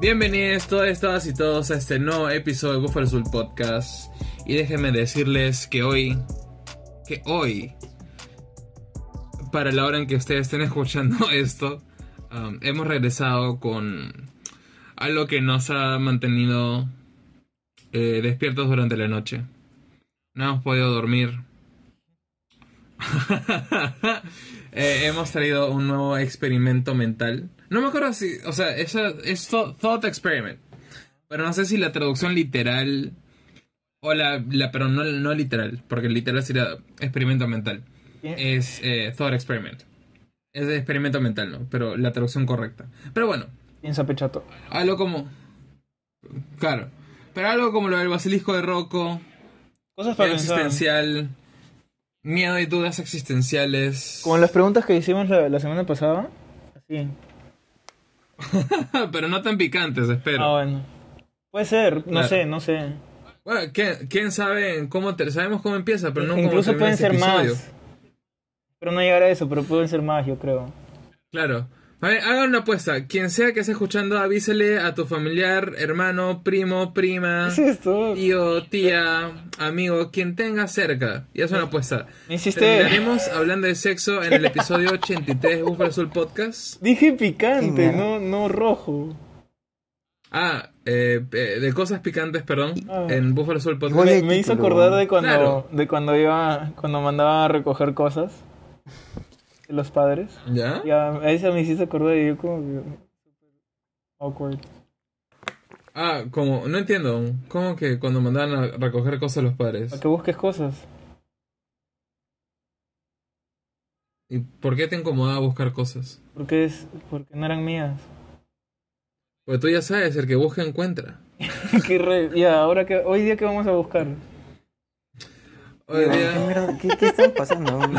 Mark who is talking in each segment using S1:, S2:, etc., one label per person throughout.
S1: Bienvenidos todas, todas y todos a este nuevo episodio de Buffalo Soul Podcast. Y déjenme decirles que hoy, que hoy, para la hora en que ustedes estén escuchando esto, um, hemos regresado con algo que nos ha mantenido eh, despiertos durante la noche. No hemos podido dormir. Eh, hemos traído un nuevo experimento mental. No me acuerdo si, o sea, es, es thought experiment. Pero no sé si la traducción literal o la, la pero no, no literal, porque literal sería experimento mental. Es eh, thought experiment. Es de experimento mental, ¿no? Pero la traducción correcta. Pero bueno.
S2: Piensa pechato.
S1: Algo como. Claro. Pero algo como lo del basilisco de Rocco.
S2: Cosas para
S1: existencial. Miedo y dudas existenciales.
S2: Como las preguntas que hicimos la, semana pasada. Así.
S1: Pero no tan picantes, espero.
S2: Ah, bueno. Puede ser, no sé, no sé.
S1: Bueno, ¿quién, sabe cómo te, sabemos cómo empieza, pero no
S2: Incluso pueden ser más. Pero no llegar a eso, pero pueden ser más, yo creo.
S1: Claro. Haga una apuesta. Quien sea que esté escuchando, avísele a tu familiar, hermano, primo, prima, tío, tía, amigo, quien tenga cerca. Y es una apuesta. Terminaremos hablando de sexo en el episodio 83 de Buffalo Soul Podcast.
S2: Dije picante, no, no rojo.
S1: Ah, eh, eh, de cosas picantes, perdón, ah. en Buffalo Soul Podcast.
S2: Me, hizo acordar de cuando, de cuando iba, cuando mandaba a recoger cosas los padres.
S1: ¿Ya?
S2: Ya, a esa me hiciste acordar y yo como awkward.
S1: Ah, como, no entiendo. ¿Cómo que cuando mandaban a recoger cosas los padres?
S2: A que busques cosas.
S1: ¿Y por qué te incomodaba buscar cosas?
S2: Porque es, porque no eran mías.
S1: Pues tú ya sabes, el que busca encuentra.
S2: qué re... Ya, ahora que, hoy día que vamos a buscar.
S3: ¿Qué, ¿Qué, está pasando?
S1: No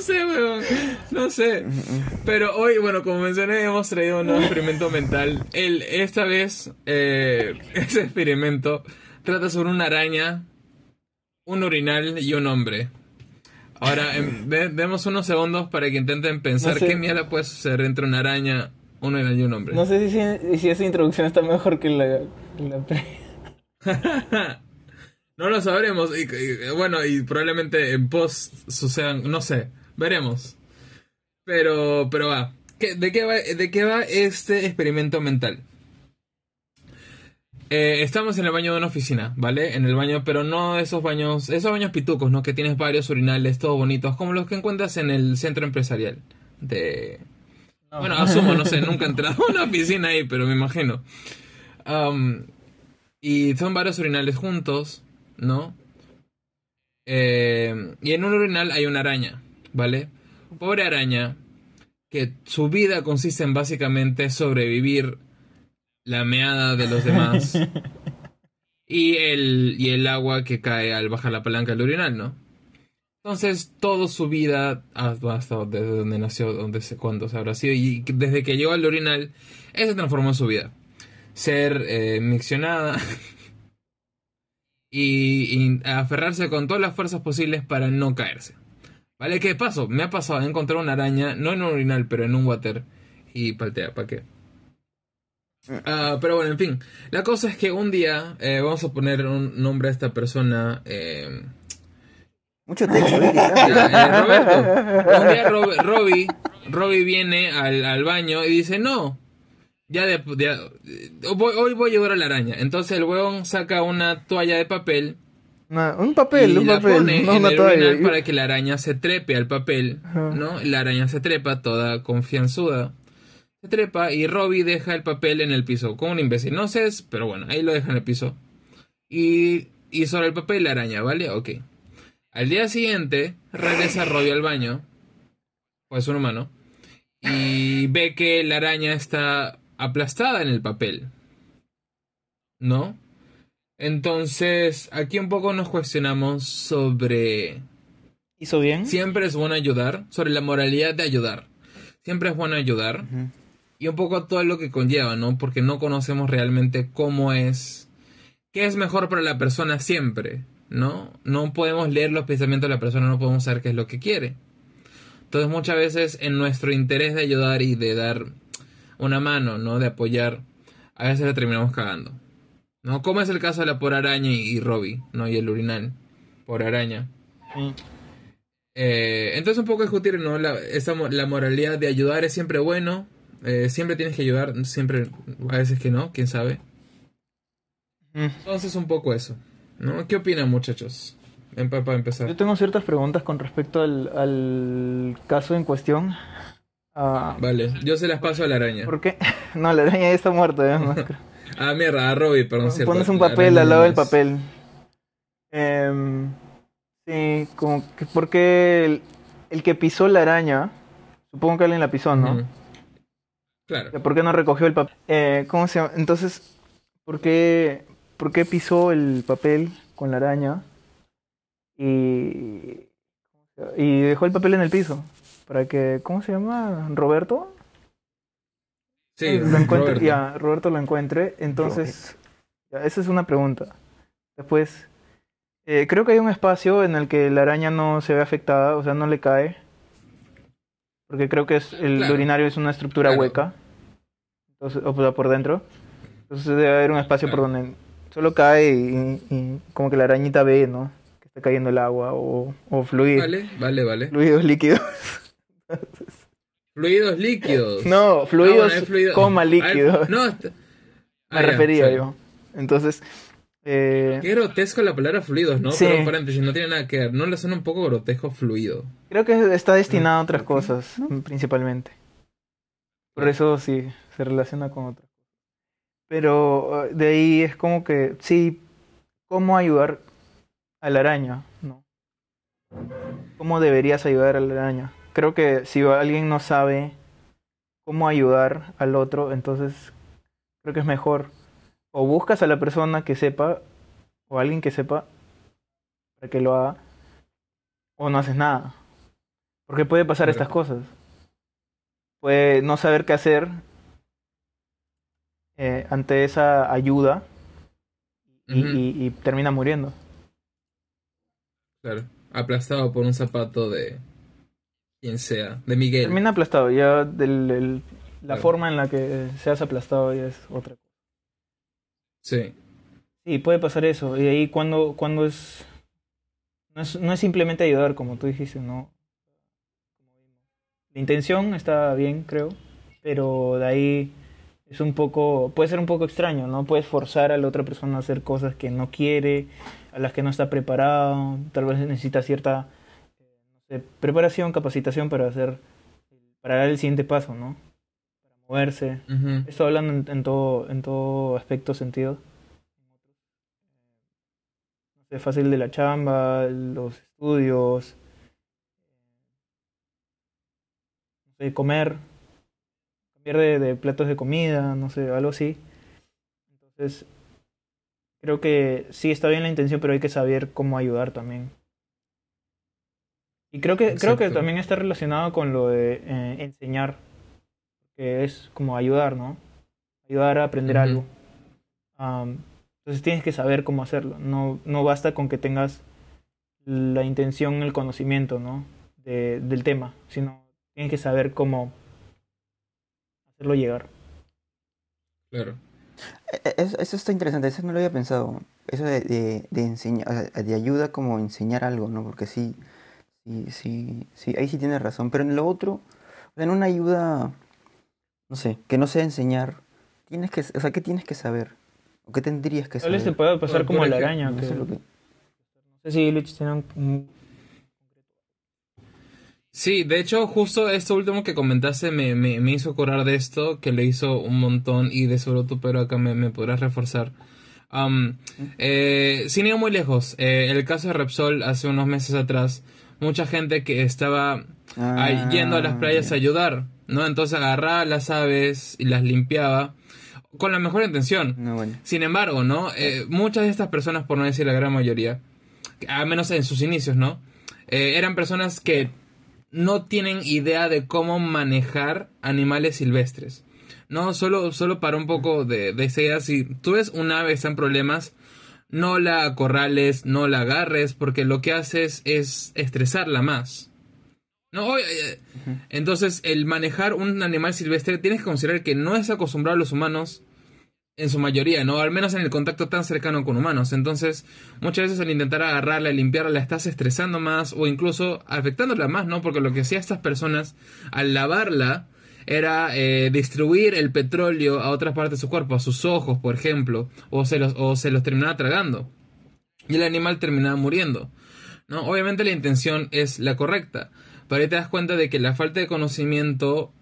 S1: sé, weón. No sé. Pero hoy, bueno, como mencioné, hemos traído un nuevo experimento mental. El, esta vez, eh, ese experimento trata sobre una araña, un urinal y un hombre. Ahora, em, demos unos segundos para que intenten pensar qué mierda puede suceder entre una araña, un urinal y un hombre.
S2: No sé si, si esa introducción está mejor que la...
S1: la... No lo sabremos. Y, bueno, y probablemente en post sucedan, no sé, veremos. Pero, pero va. ¿De qué va, de qué va este experimento mental? Eh, estamos en el baño de una oficina, ¿vale? En el baño, pero no esos baños, esos baños pitucos, ¿no? Que tienes varios urinales, todos bonitos, como los que encuentras en el centro empresarial. De... Bueno, asumo, no sé, nunca he entrado a una oficina ahí, pero me imagino. y son varios urinales juntos. ¿No? Eh, y en un urinal hay una araña, ¿vale? Pobre araña, que su vida consiste en básicamente sobrevivir la meada de los demás y el, y el agua que cae al bajar la palanca del urinal, ¿no? Entonces, toda su vida, hasta desde donde nació, donde se, cuándo se habrá sido, y desde que llegó al urinal, eso transformó su vida. Ser eh, miccionada, y, aferrarse con todas las fuerzas posibles para no caerse. ¿Vale? ¿Qué pasó? Me ha pasado de encontrar una araña, no en un urinal, pero en un water. Y paltea, ¿para qué? Ah, pero bueno, en fin. La cosa es que un día, eh, vamos a poner un nombre a esta persona. Eh,
S3: Mucho texto,
S1: eh, Roberto. Un día Robbie, Robbie viene al, al baño y dice, no, ya de, hoy voy a llevar a la araña. Entonces el huevón saca una toalla de papel.
S2: un papel,
S1: y
S2: un
S1: la
S2: papel.
S1: Pone en el toalla. para que la araña se trepe al papel, ¿no? La araña se trepa toda confianzuda. Se trepa y Robbie deja el papel en el piso. Como un imbécil. No sé, pero bueno, ahí lo deja en el piso. Y, y sobre el papel la araña, ¿vale? Ok. Al día siguiente, regresa Robbie al baño. Pues un humano. Y ve que la araña está aplastada en el papel. ¿No? Entonces, aquí un poco nos cuestionamos sobre...
S2: ¿Hizo bien?
S1: Siempre es bueno ayudar, sobre la moralidad de ayudar. Siempre es bueno ayudar. Y un poco todo lo que conlleva, ¿no? Porque no conocemos realmente cómo es... ¿Qué es mejor para la persona siempre? ¿No? No podemos leer los pensamientos de la persona, no podemos saber qué es lo que quiere. Entonces muchas veces en nuestro interés de ayudar y de dar una mano, ¿no? De apoyar, a veces la terminamos cagando. ¿No? Como es el caso de la por araña y, y Robbie, ¿no? Y el urinal por araña. Eh, entonces un poco discutir, ¿no? La, esa, la moralidad de ayudar es siempre bueno. Eh, siempre tienes que ayudar, siempre, a veces que no, quién sabe. Entonces un poco eso. ¿no? ¿Qué opinan muchachos? Para empezar.
S2: Yo tengo ciertas preguntas con respecto al, al caso en cuestión.
S1: Ah, vale, yo se las paso a la araña.
S2: ¿Por qué? No, la araña ya está muerta.
S1: ah, mierda, a Robbie, perdón.
S2: Pones un papel al lado del papel. Eh, Sí, como que porque el, que pisó la araña, supongo que alguien la pisó, ¿no?
S1: Claro.
S2: ¿Por qué no recogió el papel? Eh, ¿Cómo se llama? Entonces, ¿por qué, ¿por qué pisó el papel con la araña y, y dejó el papel en el piso? Para que, ¿cómo se llama? ¿Roberto?
S1: Sí,
S2: lo encuentre, Roberto. Ya, Roberto lo encuentre. Entonces, esa es una pregunta. Después, eh, creo que hay un espacio en el que la araña no se ve afectada, o sea, no le cae. Porque creo que es, el urinario es una estructura hueca. Entonces, o sea, por dentro. Entonces debe haber un espacio por donde solo cae y, como que la arañita ve, ¿no? Que está cayendo el agua o, o fluidos.
S1: Vale, vale, vale.
S2: Fluidos líquidos.
S1: fluidos líquidos.
S2: No, fluidos, coma líquidos.
S1: no,
S2: me refería yo. Entonces, eh,
S1: Qué grotesco la palabra fluidos, ¿no? Pero paréntesis, no tiene nada que ver. ¿No le suena un poco grotesco fluido?
S2: Creo que está destinado a otras cosas, principalmente. Por eso sí, se relaciona con otras cosas. Pero uh, de ahí es como que, sí, ¿cómo ayudar a la araña? ¿No? ¿Cómo deberías ayudar a la araña? Creo que si alguien no sabe cómo ayudar al otro, entonces creo que es mejor o buscas a la persona que sepa, o alguien que sepa, para que lo haga, o no haces nada. Porque puede pasar estas cosas. Puede no saber qué hacer eh, ante esa ayuda y, termina muriendo.
S1: Claro, aplastado por un zapato de quien sea, de Miguel.
S2: Termina aplastado, ya la forma en la que seas aplastado ya es otra cosa.
S1: Sí.
S2: Sí, puede pasar eso. Y ahí cuando, cuando es no, es... no es simplemente ayudar, como tú dijiste, ¿no? La intención está bien, creo, pero de ahí es un poco, puede ser un poco extraño, ¿no? Puedes forzar a la otra persona a hacer cosas que no quiere, a las que no está preparado, tal vez necesita cierta sé, preparación, capacitación para hacer, para dar el siguiente paso, ¿no? moverse. Estoy hablando en, todo, en todo aspecto, sentido. No sé, fácil de la chamba, los estudios. No sé, comer. Cambiar de, de platos de comida, no sé, algo así. Entonces, creo que sí está bien la intención, pero hay que saber cómo ayudar también. Y creo que, creo que también está relacionado con lo de eh, enseñar que es como ayudar, ¿no? Ayudar a aprender algo. entonces tienes que saber cómo hacerlo. No, no basta con que tengas la intención, el conocimiento, ¿no? De, del tema, sino tienes que saber cómo hacerlo llegar.
S1: Claro.
S3: E, e, eso, está interesante, eso no lo había pensado. Eso de, de, de enseñar, de ayuda como enseñar algo, ¿no? Porque sí, sí, sí, sí, ahí sí tienes razón. Pero en lo otro, en una ayuda no sé, que no sé enseñar, tienes que, o sea, ¿qué tienes que saber? ¿O qué tendrías que saber?
S2: Tal vez te puede pasar como la araña. No, sé lo que... no sé si Lich tiene un...
S1: Sí, de hecho, justo esto último que comentaste me, me, me, hizo acordar de esto, que le hizo un montón y de seguro tú, pero acá me, me podrás reforzar. Um, eh, sin ir muy lejos, eh, el caso de Repsol hace unos meses atrás, mucha gente que estaba ah, yendo a las playas a ayudar, ¿no? Entonces agarraba las aves y las limpiaba con la mejor intención. Sin embargo, ¿no? Eh, muchas de estas personas, por no decir la gran mayoría, al menos en sus inicios, ¿no? Eh, eran personas que no tienen idea de cómo manejar animales silvestres. No, solo, solo para un poco de, de esa idea, si tú ves un ave está en problemas, no la acorrales, no la agarres, porque lo que haces es estresarla más. No, eh, entonces, el manejar un animal silvestre tienes que considerar que no es acostumbrado a los humanos en su mayoría, ¿no? Al menos en el contacto tan cercano con humanos. Entonces, muchas veces al intentar agarrarla, limpiarla, la estás estresando más o incluso afectándola más, ¿no? Porque lo que hacían estas personas al lavarla era eh, distribuir el petróleo a otras partes de su cuerpo, a sus ojos, por ejemplo, o se los, o se los terminaba tragando. Y el animal terminaba muriendo. ¿no? Obviamente la intención es la correcta, pero ahí te das cuenta de que la falta de conocimiento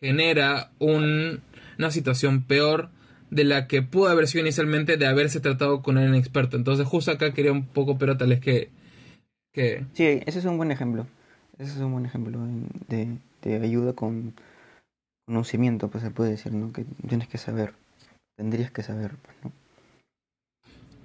S1: genera un, una situación peor de la que pudo haber sido inicialmente de haberse tratado con un experto. Entonces justo acá quería un poco, pero tal vez que, que...
S3: Sí, ese es un buen ejemplo. Ese es un buen ejemplo de, de ayuda con conocimiento, pues se puede decir, ¿no? Que tienes que saber, tendrías que saber, pues, ¿no?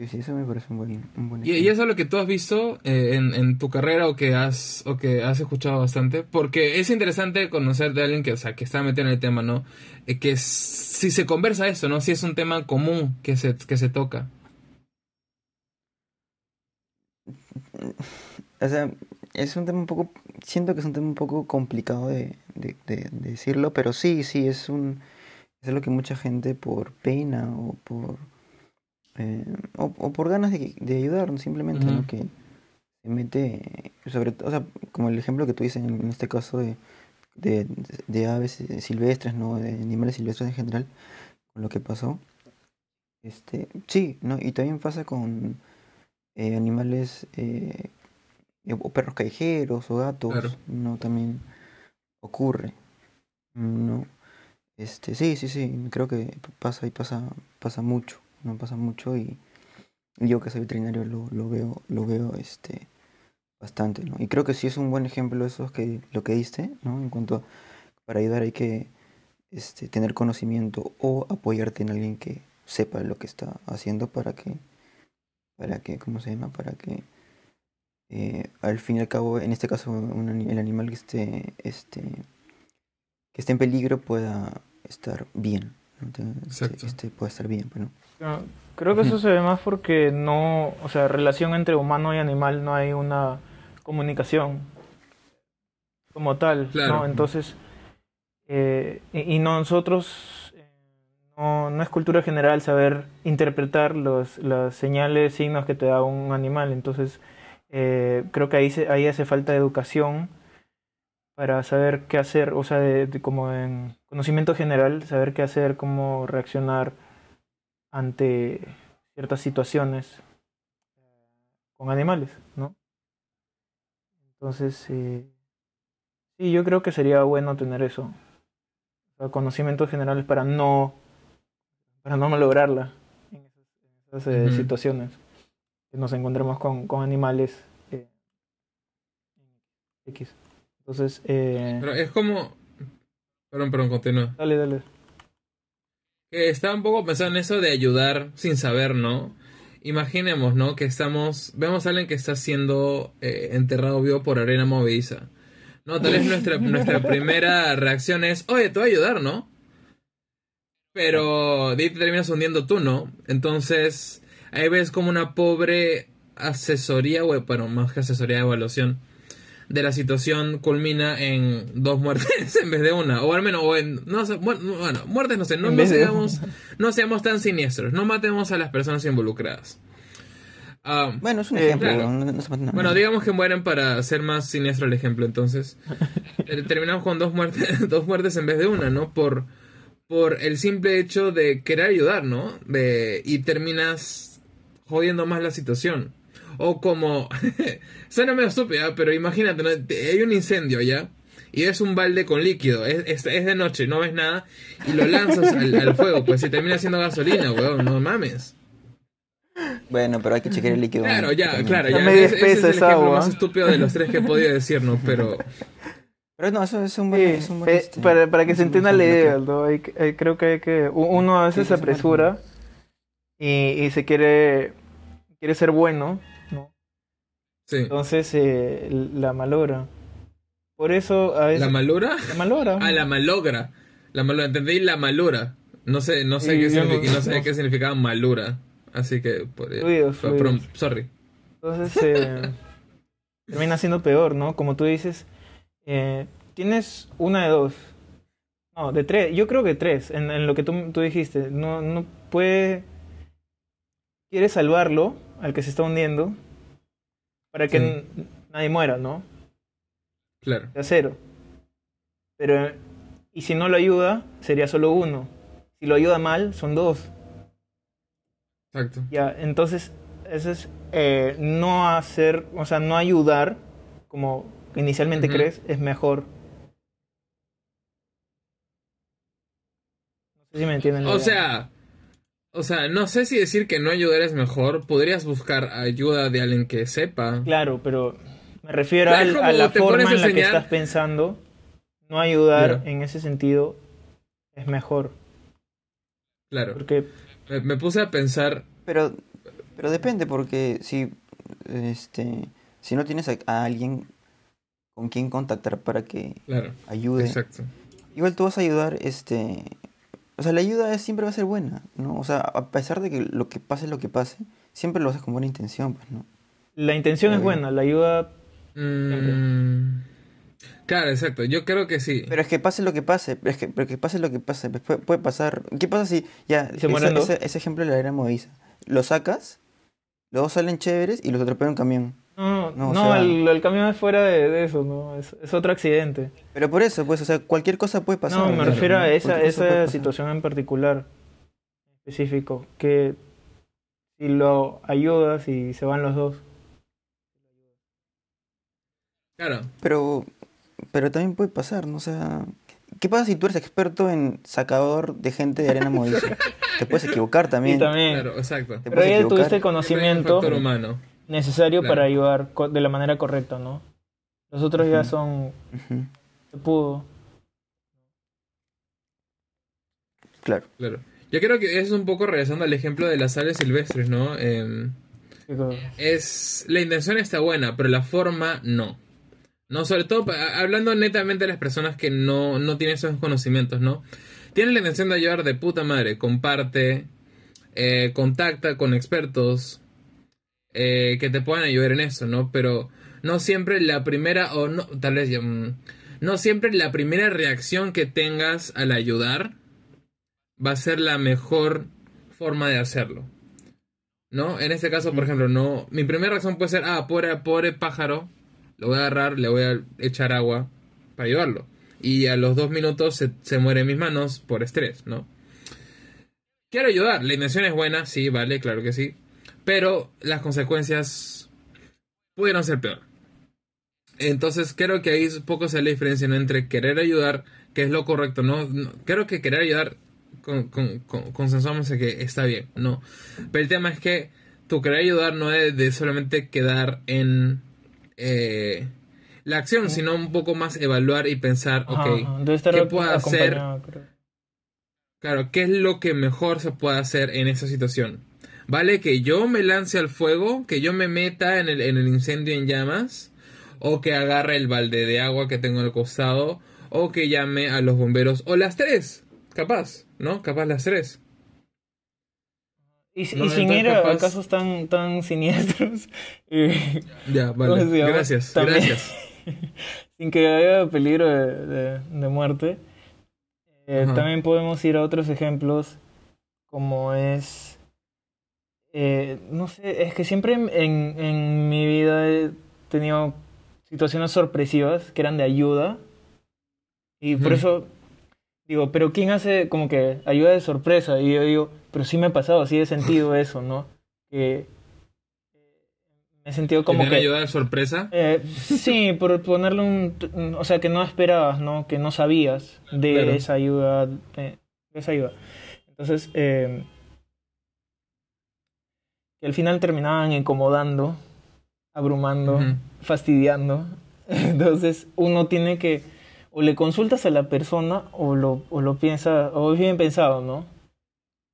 S3: sí, eso me parece un buen, un buen
S1: ¿Y, ¿Y, eso es lo que tú has visto eh, en, en, tu carrera o que has o que has escuchado bastante? Porque es interesante conocer de alguien que, o sea, que está metido en el tema, ¿no? Eh, que si se conversa eso, ¿no? Si es un tema común que se, que se toca.
S3: O sea, es un tema un poco, siento que es un tema un poco complicado de, de, de, de decirlo, pero sí, sí, es un, es lo que mucha gente por pena o por eh, o, o, por ganas de, de ayudar, simplemente, uh -huh. ¿no? Que se mete, sobre todo, o sea, como el ejemplo que tú dices en, en este caso de, de, de, aves silvestres, ¿no? De animales silvestres en general, con lo que pasó. Este, sí, ¿no? Y también pasa con eh, animales, eh, o perros callejeros, o gatos, claro. ¿no? También ocurre, ¿no? Este, sí, sí, sí, creo que pasa y pasa, pasa mucho no pasa mucho y yo que soy veterinario lo, lo veo lo veo este bastante ¿no? y creo que sí es un buen ejemplo eso que lo que diste no en cuanto a, para ayudar hay que este, tener conocimiento o apoyarte en alguien que sepa lo que está haciendo para que para que cómo se llama para que eh, al fin y al cabo en este caso un, el animal que esté este que esté en peligro pueda estar bien este, este, puede estar bien pues, ¿no?
S2: Creo que eso se ve más porque no, o sea, relación entre humano y animal no hay una comunicación como tal, claro. ¿no? Entonces, eh, y, y, nosotros, eh, no, no, es cultura general saber interpretar los, las señales, signos que te da un animal, entonces eh, creo que ahí, se, ahí hace falta educación para saber qué hacer, o sea, de, de, como en conocimiento general, saber qué hacer, cómo reaccionar ante ciertas situaciones con animales, ¿no? Entonces, eh, sí, yo creo que sería bueno tener eso, o sea, conocimientos generales para no, para no malograrla en esas, en esas eh, uh -huh. situaciones nos encontremos con, con animales eh, X. Entonces, eh,
S1: pero es como, perdón, perdón, continúa.
S2: Dale, dale
S1: estaba un poco pensando en eso de ayudar sin saber, ¿no? Imaginemos, ¿no? Que estamos, vemos a alguien que está siendo eh, enterrado vivo por arena movediza. No, tal vez nuestra, nuestra primera reacción es, oye, te voy a ayudar, ¿no? Pero de ahí te terminas hundiendo tú, ¿no? Entonces, ahí ves como una pobre asesoría, bueno, más que asesoría de evaluación de la situación culmina en dos muertes en vez de una. O al menos, o en, no sé, bueno, muertes no sé, no, no seamos, no seamos tan siniestros, no matemos a las personas involucradas.
S3: Um, bueno, es un ejemplo.
S1: Claro. No, no bueno, digamos que mueren para ser más siniestro el ejemplo, entonces. Eh, terminamos con dos muertes, dos muertes en vez de una, ¿no? Por, por el simple hecho de querer ayudar, ¿no? De, y terminas jodiendo más la situación. O como. suena medio estúpida, pero imagínate, ¿no? hay un incendio ya. Y es un balde con líquido. Es, es, es de noche, no ves nada. Y lo lanzas al, al, fuego. Pues si termina siendo gasolina, weón. No mames.
S3: Bueno, pero hay que chequear el líquido.
S1: Claro, ya, también. claro. Ya. Es, ese es el ejemplo agua. más estúpido de los tres que he podido decir, ¿no? Pero.
S3: Pero no, eso es un buen. Sí, es un buen
S2: eh, este, para, para que se entienda la idea, ¿no? hay, hay, creo que hay que. Uno a veces sí, se apresura y, y se quiere. Quiere ser bueno
S1: Sí.
S2: Entonces eh, la malogra. Por eso a veces...
S1: ¿La malora?
S2: La malora.
S1: Ah, la malogra. La malora, entendí la malura. No sé, no sé, qué, significa, no, no, sé no. qué significaba malura. Así que... Por,
S2: fluidos,
S1: fue,
S2: fluidos.
S1: sorry.
S2: Entonces eh, termina siendo peor, ¿no? Como tú dices, eh, tienes una de dos. No, de tres. Yo creo que tres, en, en lo que tú, tú dijiste. No, no puede... Quieres salvarlo, al que se está hundiendo, para que
S1: Sí.
S2: nadie muera, ¿no?
S1: Claro.
S2: De cero. Pero, y si no lo ayuda, sería solo uno. Si lo ayuda mal, son dos.
S1: Exacto.
S2: Ya, entonces, eso es eh, no hacer, o sea, no ayudar, como inicialmente crees, es mejor. No sé si me entienden.
S1: O
S2: idea.
S1: O sea, no sé si decir que no ayudar es mejor. Podrías buscar ayuda de alguien que sepa.
S2: Claro, pero me refiero
S1: Claro,
S2: al-
S1: es
S2: a,
S1: como
S2: la forma
S1: a
S2: en la que estás pensando. No ayudar en ese sentido es mejor.
S1: Claro.
S2: Porque,
S1: Me, me puse a pensar.
S3: Pero, pero depende, porque si, este, si no tienes a, a alguien con quien contactar para que
S1: Claro.
S3: ayude,
S1: Exacto.
S3: igual tú vas a ayudar, este, o sea, la ayuda es- siempre va a ser buena, ¿no? O sea, a pesar de que lo que pase, lo que pase, siempre lo haces con buena intención, pues, ¿no?
S2: la intención es
S3: bien.
S2: buena, la ayuda
S1: Mm, claro, exacto. Yo creo que sí.
S3: Pero es que pase lo que pase, pero es que, pero que pase lo que pase, pues, puede, pasar. ¿Qué pasa si, ya,
S2: ¿Y se
S3: ese, ese- ejemplo de la era movediza, lo sacas, luego salen chéveres y los atropella un camión.
S2: No,
S3: No,
S2: no,
S3: o sea-
S2: el, el camión es fuera de, de eso, ¿no? Es, es otro accidente.
S3: Pero por eso, pues, o sea, cualquier cosa puede pasar.
S2: no, me
S3: claro,
S2: refiero
S3: ¿no?
S2: a esa, esa situación en particular, específico, que si lo ayudas y se van los dos.
S1: Claro.
S3: Pero, pero también puede pasar, ¿no? O sea, ¿qué pasa si tú eres experto en sacador de gente de arena movediza? Te puedes equivocar también.
S2: Y también,
S1: Claro, exacto.
S3: Te
S2: pero ya tuviste el
S1: un
S2: conocimiento
S1: factor humano.
S2: Necesario
S1: Claro.
S2: para ayudar co- de la manera correcta, ¿no? Los otros ya son,
S3: Ujú,
S2: se pudo.
S3: Claro.
S1: Claro. Yo creo que es un poco regresando al ejemplo de las aves silvestres, ¿no? Em, es la intención está buena, pero la forma no. No, sobre todo hablando netamente de las personas que no, no tienen esos conocimientos, ¿no? Tienen la intención de ayudar de puta madre, comparte, eh, contacta con expertos eh, que te puedan ayudar en eso, ¿no? Pero no siempre la primera, o no, tal vez, mm, no siempre la primera reacción que tengas al ayudar va a ser la mejor forma de hacerlo. ¿No? En este caso, por ejemplo, no. Mi primera reacción puede ser, ah, pobre, pobre pájaro. Lo voy a agarrar, le voy a echar agua para ayudarlo. Y a los dos minutos se, se muere en mis manos por estrés, ¿no? Quiero ayudar. La intención es buena, sí, vale, claro que sí. Pero las consecuencias pudieron ser peor. Entonces creo que ahí un poco se la diferencia ¿no? entre querer ayudar, que es lo correcto, ¿no? No, creo que querer ayudar con, con, con- consensuamos en que está bien, ¿no? Pero el tema es que tu querer ayudar no es de solamente quedar en eh, la acción, sino un poco más evaluar y pensar,
S2: ajá,
S1: ok,
S2: ajá, debe estar
S1: ¿qué puedo hacer?
S2: creo.
S1: Claro, ¿qué es lo que mejor se puede hacer en esa situación? ¿Vale que yo me lance al fuego, que yo me meta en el, en el incendio en llamas, o que agarre el balde de agua que tengo al costado, o que llame a los bomberos, o las tres, capaz, ¿no? Capaz las tres.
S2: Y, si-
S1: No,
S2: y sin ir a, casos tan, tan siniestros, eh,
S1: Ya,
S2: ¿cómo
S1: vale. Gracias,
S2: También-
S1: gracias.
S2: sin que haya peligro de, de- de muerte, eh, también podemos ir a otros ejemplos como es... eh, no sé, es que siempre en, en- en mi vida he tenido situaciones sorpresivas que eran de ayuda y por eso digo, pero ¿quién hace como que ayuda de sorpresa? Y yo digo, pero sí me ha pasado, sí he sentido eso, ¿no? Que me he sentido como
S1: ¿Como
S2: que...
S1: ayuda de sorpresa?
S2: Eh, sí, por ponerle un... O sea, que no esperabas, ¿no? Que no sabías de
S1: Claro.
S2: esa ayuda. De, de esa ayuda. Entonces, eh, al final terminaban incomodando, abrumando, fastidiando. Entonces, uno tiene que... O le consultas a la persona o lo, o lo piensa... O es bien pensado, ¿no?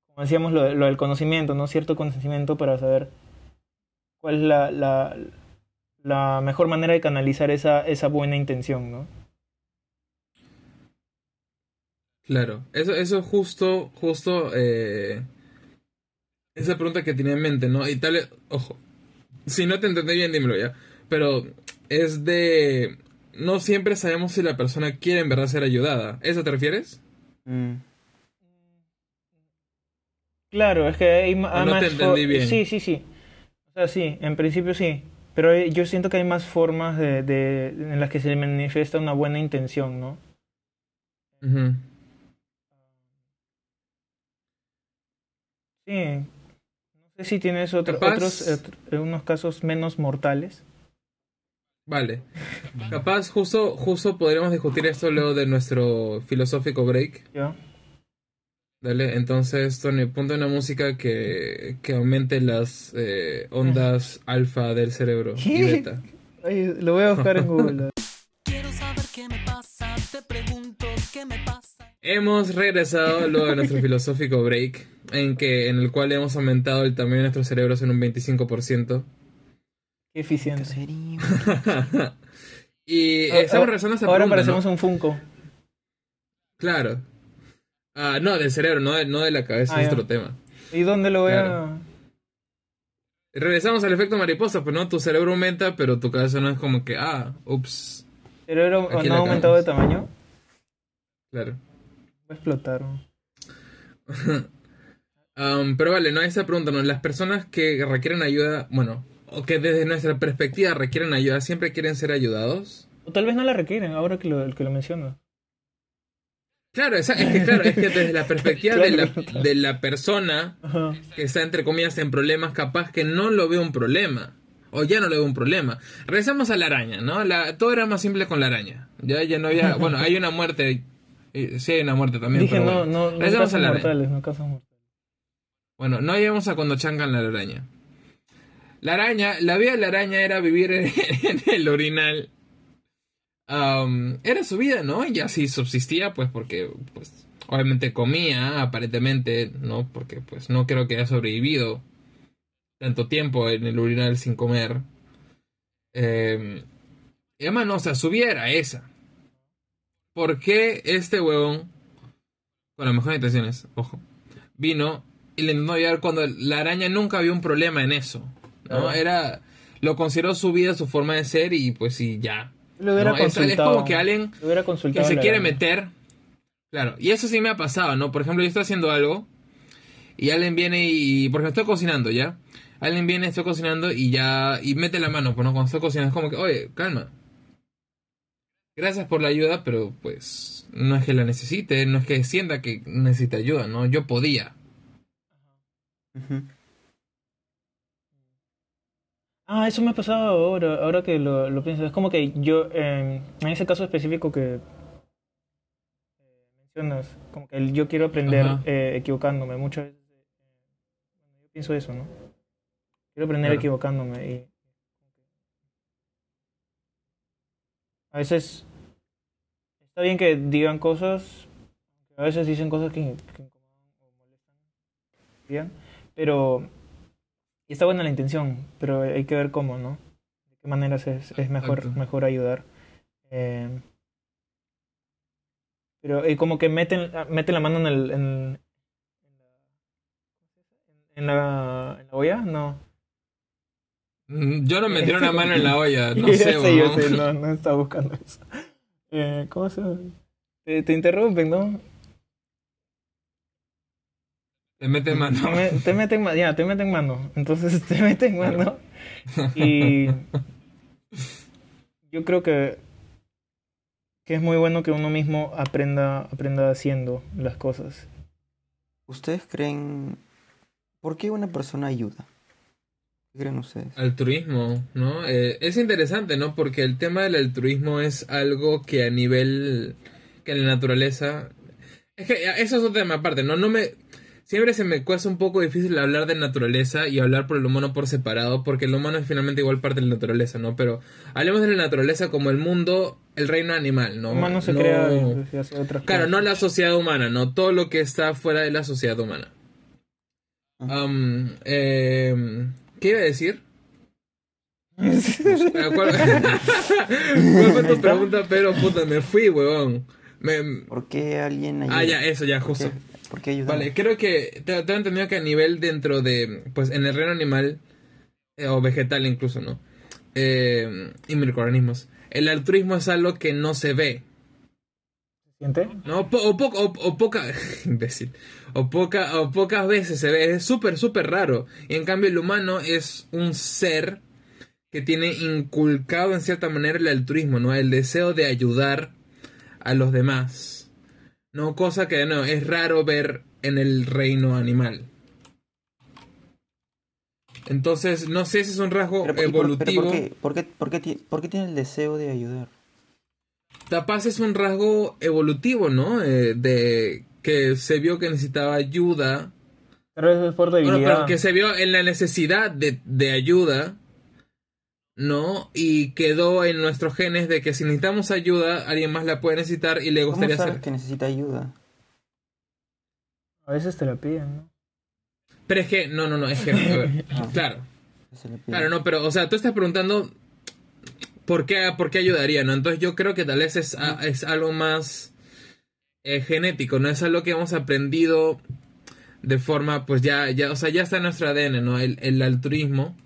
S2: Como decíamos, lo, lo del conocimiento, ¿no? Cierto conocimiento para saber cuál es la, la, la mejor manera de canalizar esa, esa buena intención, ¿no?
S1: Claro, eso, eso justo, justo, eh, esa pregunta que tenía en mente, ¿no? Y tal ojo, si no te entendí bien, dímelo ya, pero es de no siempre sabemos si la persona quiere en verdad ser ayudada. ¿Eso te refieres?
S3: Mm.
S2: Claro, es que hay hay
S1: no te
S2: más
S1: entendí bien.
S2: Sí, sí, sí. O sea, sí, en principio sí. Pero yo siento que hay más formas de, de, en las que se manifiesta una buena intención, ¿no?
S1: Ujú.
S2: Sí. Sé si tienes otro-
S1: Capaz-
S2: otros, otro- unos casos menos mortales.
S1: Vale. Capaz, justo, justo podríamos discutir esto luego de nuestro filosófico break.
S2: ¿Ya?
S1: Dale, entonces, Tony, ponte una música que, que aumente las eh, ondas alfa del cerebro y
S2: ¿Qué?
S1: beta.
S2: Ay, lo voy a buscar en Google.
S4: Quiero saber qué me pasa, te pregunto qué me pasa.
S1: Hemos regresado luego de nuestro filosófico break, en, que, en el cual hemos aumentado el tamaño de nuestros cerebros en un 25%.
S2: Qué eficiente.
S1: Y
S2: Ah,
S1: estamos
S2: ah,
S1: regresando a esa
S2: Ahora
S1: pregunta,
S2: parecemos
S1: ¿no?
S2: un Funko.
S1: Claro. Ah, no, del cerebro, no de, no de la cabeza,
S2: Ah,
S1: es otro tema.
S2: ¿Y dónde lo voy
S1: Claro.
S2: a...?
S1: Regresamos al efecto mariposa, pues no, tu cerebro aumenta, pero tu cabeza no es como que, ah, ups,
S2: ¿Cerebro no ha aumentado de tamaño?
S1: claro.
S2: Va a explotar. ¿no?
S1: Um, pero vale, no, esa pregunta, ¿no? Las personas que requieren ayuda, bueno, o que desde nuestra perspectiva requieren ayuda, ¿siempre quieren ser ayudados?
S2: O tal vez no la requieren, ahora que lo, que lo menciono.
S1: Claro, es que claro, es que desde la perspectiva de, la,
S2: Claro.
S1: de la persona
S2: Ajá.
S1: que está entre comillas en problemas, capaz que no lo ve un problema. O ya no le ve un problema. Regresamos a la araña, ¿no? La, todo era más simple con la araña. Ya, ya no había. Bueno, hay una muerte. Eh, Sí, hay una muerte también.
S2: Dije,
S1: pero
S2: no,
S1: bueno.
S2: no, no casos mortales, no casos mortales.
S1: Bueno, no llegamos a cuando chancan la araña. La araña, la vida de la araña era vivir en, en el orinal. Era su vida, ¿no? Y así subsistía, pues porque, pues, obviamente comía, aparentemente, ¿no? Porque, pues, no creo que haya sobrevivido tanto tiempo en el urinal sin comer. Eh, y además, no, o sea, su vida era esa. ¿Por qué este huevón, con las mejores intenciones, ojo, vino y le intentó ayudar cuando la araña nunca vio un problema en eso? ¿no?
S2: Ah.
S1: Era, lo consideró su vida, su forma de ser y pues sí, ya.
S2: Lo hubiera
S1: No, es- es
S2: consultado.
S1: como que alguien que
S2: consultado.
S1: se quiere
S2: araña.
S1: meter. Claro, y eso sí me ha pasado, ¿no? Por ejemplo, yo estoy haciendo algo y alguien viene y. Por ejemplo, estoy cocinando, ¿ya? Alguien viene, estoy cocinando y ya. Y mete la mano, pues no, cuando estoy cocinando es como que, oye, calma. Gracias por la ayuda, pero pues. No es que la necesite, no es que sienta que necesita ayuda, ¿no? Yo podía.
S3: Ujú.
S2: Ah, eso me ha pasado ahora, ahora que lo, lo pienso. Es como que yo, eh, en ese caso específico que eh, mencionas, como que el yo quiero aprender eh, equivocándome. Muchas veces eh, yo pienso eso, ¿no? Quiero aprender
S1: Claro.
S2: equivocándome. Y a veces está bien que digan cosas, a veces dicen cosas que, que incomodan o molestan, pero y está buena la intención, pero hay que ver cómo, ¿no? De qué maneras es, es mejor,
S1: Exacto.
S2: mejor ayudar. Eh, pero y como que meten, meten la mano en el en, en la en la olla, no.
S1: Mm, Yo no metí una mano en la olla, no sé,
S2: sé, yo sé, no, no estaba buscando eso. Eh, ¿Cómo se te, te interrumpen, ¿no?
S1: Te mete mano.
S2: Te, me- te meten mano, ya, te meten mano. Entonces te meten mano. Y yo creo que, que es muy bueno que uno mismo aprenda, aprenda haciendo las cosas.
S3: ¿Ustedes creen... ¿Por qué una persona ayuda? ¿Qué creen ustedes?
S1: Altruismo, ¿no? Eh, es interesante, ¿no? Porque el tema del altruismo es algo que a nivel, que en la naturaleza, es que eh, eso es otro tema aparte, ¿no? No me, siempre se me cuesta un poco difícil hablar de naturaleza y hablar por el humano por separado, porque el humano es finalmente igual parte de la naturaleza, ¿no? Pero hablemos de la naturaleza como el mundo, el reino animal, ¿no?
S2: El humano se
S1: No-
S2: crea otras
S1: Claro,
S2: cosas.
S1: no la sociedad humana, no todo lo que está fuera de la sociedad humana.
S3: Ajá.
S1: Am, em, ¿Qué iba a decir? Ah, ¿Cuál, ¿Cuál fue tu pregunta? Pero puta, me fui, huevón. Me-
S3: ¿Por qué alguien ayuda?
S1: Ah, ya, eso, ya,
S3: ¿Por
S1: justo.
S3: qué, por qué ayuda?
S1: Vale, creo que te- tengo entendido que a nivel dentro de, pues en el reino animal, eh, o vegetal incluso, ¿no? Eh, y microorganismos. el altruismo es algo que no se ve. ¿No? Po- o, poco o, o poca, imbécil, o, poca, o pocas veces se ve, es súper, súper raro. Y en cambio el humano es un ser que tiene inculcado en cierta manera el altruismo, ¿no? El deseo de ayudar a los demás. No, cosa que no, es raro ver en el reino animal. Entonces, no sé si es un rasgo
S3: Pero, ¿y por- pero
S1: evolutivo.
S3: ¿por, qué, por, qué, por, qué, ti- por qué tiene el deseo de ayudar?
S1: Capaz es un rasgo evolutivo, ¿no? Eh, de que se vio que necesitaba ayuda.
S2: Vez es por
S1: Bueno,
S2: debilidad.
S1: pero que se vio en la necesidad de, de ayuda, ¿no? Y quedó en nuestros genes de que si necesitamos ayuda, alguien más la puede necesitar y le
S3: ¿Cómo
S1: gustaría
S3: sabes
S1: hacer.
S3: que necesita ayuda?
S2: A veces te la piden, ¿no?
S1: Pero es que, no, no, no, es que, a ver,
S3: Ah.
S1: claro,
S3: Se le pide.
S1: claro, no, pero, o sea, tú estás preguntando por qué, por qué ayudaría, ¿no? Entonces yo creo que tal vez es, a- es algo más eh, genético, ¿no? Es algo que hemos aprendido de forma, pues ya, ya, o sea, ya está en nuestro ADN, ¿no? El, el altruismo.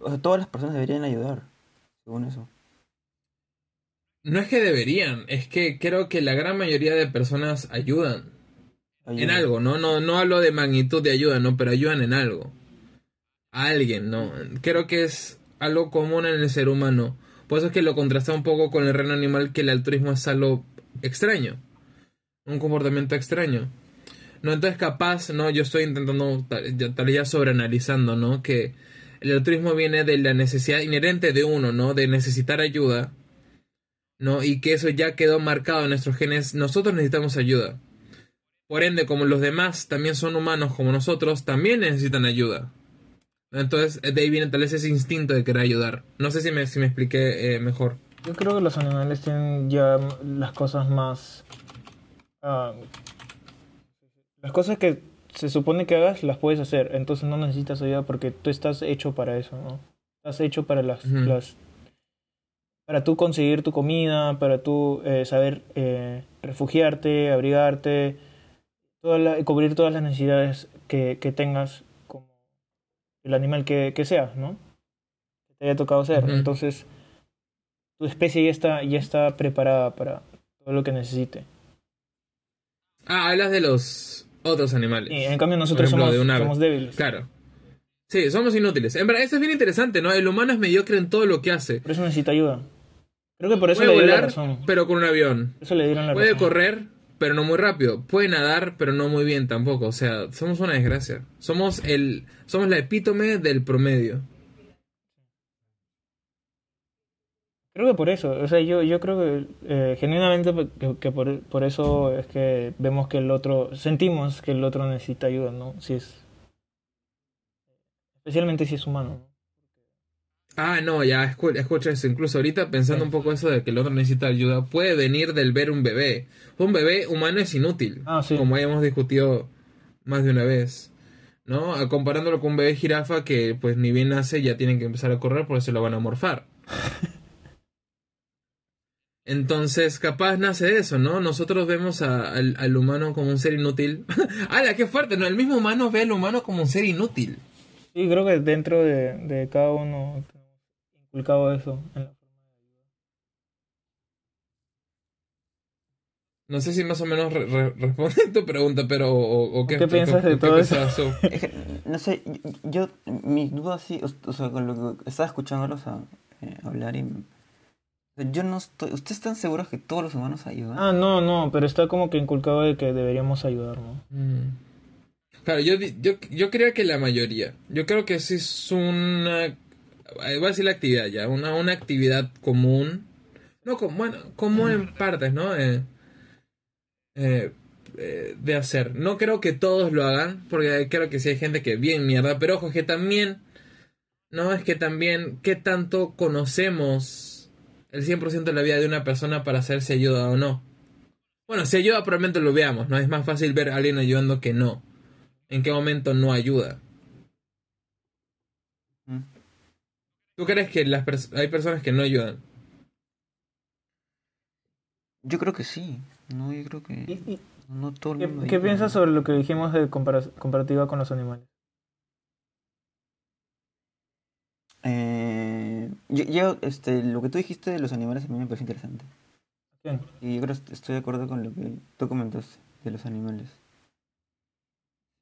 S3: O sea, todas las personas deberían ayudar, según eso.
S1: No es que deberían, es que creo que la gran mayoría de personas ayudan en algo, ¿no? No, no hablo de magnitud de ayuda, ¿no? Pero ayudan en algo. A alguien, ¿no? Creo que es algo común en el ser humano. Por eso es que lo contrasta un poco con el reino animal, que el altruismo es algo extraño. Un comportamiento extraño. No, entonces capaz, ¿no? Yo estoy intentando, tal ya, tal ya sobreanalizando, ¿no? Que el altruismo viene de la necesidad inherente de uno, ¿no? De necesitar ayuda. ¿no? Y que eso ya quedó marcado en nuestros genes. Nosotros necesitamos ayuda. Por ende, como los demás también son humanos como nosotros, también necesitan ayuda. Entonces, de ahí viene tal vez ese instinto de querer ayudar. No sé si me, si me expliqué eh, mejor.
S2: Yo creo que los animales tienen ya las cosas más... ah, las cosas que se supone que hagas las puedes hacer, entonces no necesitas ayuda porque tú estás hecho para eso, ¿no? Estás hecho para las... Para tú conseguir tu comida, para tú eh, saber eh, refugiarte, abrigarte, toda la- cubrir todas las necesidades que, que tengas el animal que, que seas, ¿no? Que te haya tocado ser. Entonces, tu especie ya está, ya está preparada para todo lo que necesite.
S1: Ah, hablas de los otros animales.
S2: Y en cambio nosotros
S1: ejemplo,
S2: somos, débiles.
S1: Claro. Sí, somos inútiles. En verdad, eso es bien interesante, ¿no? El humano es mediocre en todo lo que hace.
S2: Por eso necesita ayuda. Creo que por eso
S1: Puede
S2: le dieron la
S1: volar,
S2: razón.
S1: pero con un avión.
S2: Eso le dieron la
S1: Puede
S2: razón.
S1: correr, pero no muy rápido. Puede nadar, pero no muy bien tampoco. O sea, somos una desgracia. Somos el, somos la epítome del promedio.
S2: Creo que por eso, o sea, yo, yo creo que eh, genuinamente que, por, por eso es que vemos que el otro, sentimos que el otro necesita ayuda, ¿no? Si es, especialmente si es humano.
S1: Ah, no, ya, escu- escucha eso. Incluso ahorita pensando
S2: Sí.
S1: un poco eso de que el otro necesita ayuda, puede venir del ver un bebé. Un bebé humano es inútil.
S2: Ah, sí.
S1: Como hayamos discutido más de una vez. ¿No? A- Comparándolo con un bebé jirafa que pues ni bien nace ya tienen que empezar a correr porque se lo van a morfar. Entonces, capaz nace de eso, ¿no? Nosotros vemos a- al, al humano como un ser inútil. ¡Hala, qué fuerte! ¿no? El mismo humano ve al humano como un ser inútil.
S2: Sí, creo que dentro de, de cada uno inculcado eso. en la forma de ayudar.
S1: No sé si más o menos re- re- responde tu pregunta, pero... ¿O, o qué,
S2: ¿Qué piensas de todo eso?
S3: no sé, yo, yo- mi duda sí, o, o sea, con lo que estaba escuchándolos a, eh, hablar y... Yo no estoy... ¿Ustedes están seguros que todos los humanos ayudan?
S2: Ah, no, no, pero está como que inculcado de que deberíamos ayudar, ¿no?
S1: Mm. Claro, yo, di- yo, yo creo que la mayoría. Yo creo que sí es una... Voy a la actividad ya. Una, una actividad común. No, com- bueno, común en partes, ¿no? Eh, eh, de hacer. No creo que todos lo hagan, porque creo que sí hay gente que bien mierda, pero ojo, que también, no es que también, ¿qué tanto conocemos el 100% de la vida de una persona para saber si ayuda o no? Bueno, si ayuda probablemente lo veamos, ¿no? Es más fácil ver a alguien ayudando que no. ¿En qué momento no ayuda?
S3: Mm.
S1: ¿Tú crees que las pers- hay personas que no ayudan?
S3: Yo creo que sí. No, yo creo que...
S2: ¿Y- y
S3: No todo el
S2: ¿Qué,
S3: mundo
S2: qué piensas sobre lo que dijimos de compara- comparativa con los animales?
S3: Eh, Yo, yo, este, lo que tú dijiste de los animales a mí me parece interesante.
S2: Bien.
S3: Y yo creo que estoy de acuerdo con lo que tú comentaste de los animales.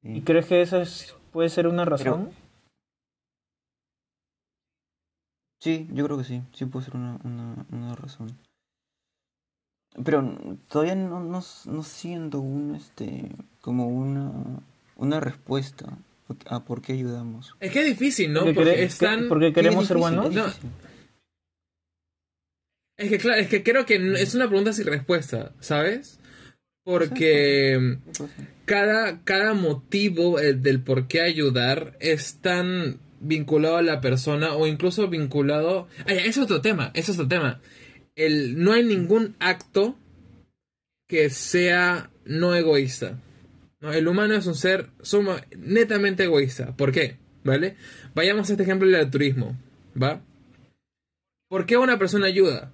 S3: Sí.
S2: ¿Y crees que esa es, puede ser una razón?
S3: Sí, yo creo que sí, sí puede ser una, una, una razón. Pero todavía no, no, no siento un, este, como una, una respuesta a por qué ayudamos.
S1: Es que es difícil, ¿no?
S2: Porque
S1: están...
S2: porque
S3: Sí,
S2: queremos
S3: es
S2: ser buenos.
S3: es
S1: No. Es que claro, es que creo que es una pregunta sin respuesta, ¿sabes? Porque
S3: Puede ser.
S1: cada, cada motivo eh, del por qué ayudar es tan vinculado a la persona o incluso vinculado... Ya, ese es otro tema, es otro tema. El, no hay ningún acto que sea no egoísta. ¿no? El humano es un ser netamente egoísta. ¿Por qué? ¿Vale? Vayamos a este ejemplo del altruismo. ¿Va? ¿Por qué una persona ayuda?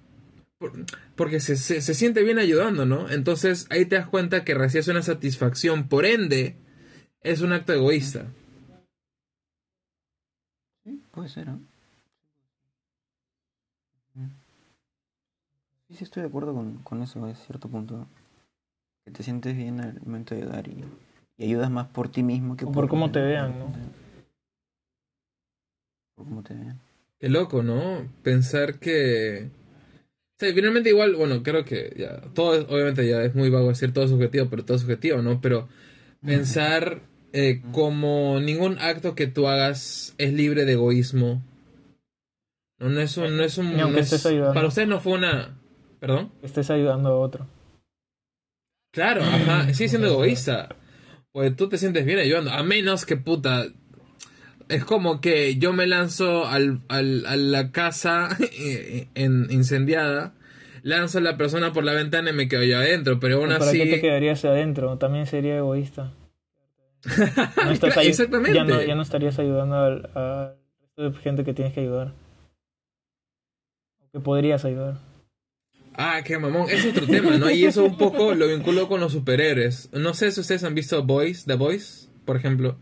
S1: Por- porque se, se- se siente bien ayudando, ¿no? Entonces ahí te das cuenta que recibes una satisfacción, por ende, es un acto egoísta.
S3: Puede ser, ¿no? Sí, sí estoy de acuerdo con, con eso a cierto punto. Que te sientes bien al momento de dar y, y ayudas más por ti mismo que
S2: O por cómo te vean, ¿no?
S3: Por cómo te vean.
S1: Qué loco, ¿no? Pensar que... O sea, finalmente igual, bueno, creo que ya, todo es- obviamente ya es muy vago decir todo es subjetivo, pero todo es subjetivo, ¿no? Pero pensar eh, como ningún acto que tú hagas es libre de egoísmo. No, no es un... No es un
S2: Ni aunque
S1: no es-
S2: estés ayudando.
S1: para ustedes no fue una... ¿Perdón?
S2: Que estés ayudando a otro.
S1: Claro, ajá, sigue siendo egoísta. Pues tú te sientes bien ayudando, a menos que puta. Es como que yo me lanzo al, al- a la casa eh, en, incendiada, lanzo a la persona por la ventana y me quedo yo adentro, pero aún
S2: ¿Para
S1: así.
S2: qué te quedarías adentro? También sería egoísta. No estás ahí-
S1: Exactamente.
S2: Ya no, ya no estarías ayudando al, resto de gente que tienes que ayudar. O que podrías ayudar.
S1: Ah, qué mamón, es otro tema, ¿no? Y eso un poco lo vinculo con los superhéroes. No sé si ustedes han visto Boys, The Boys, por ejemplo.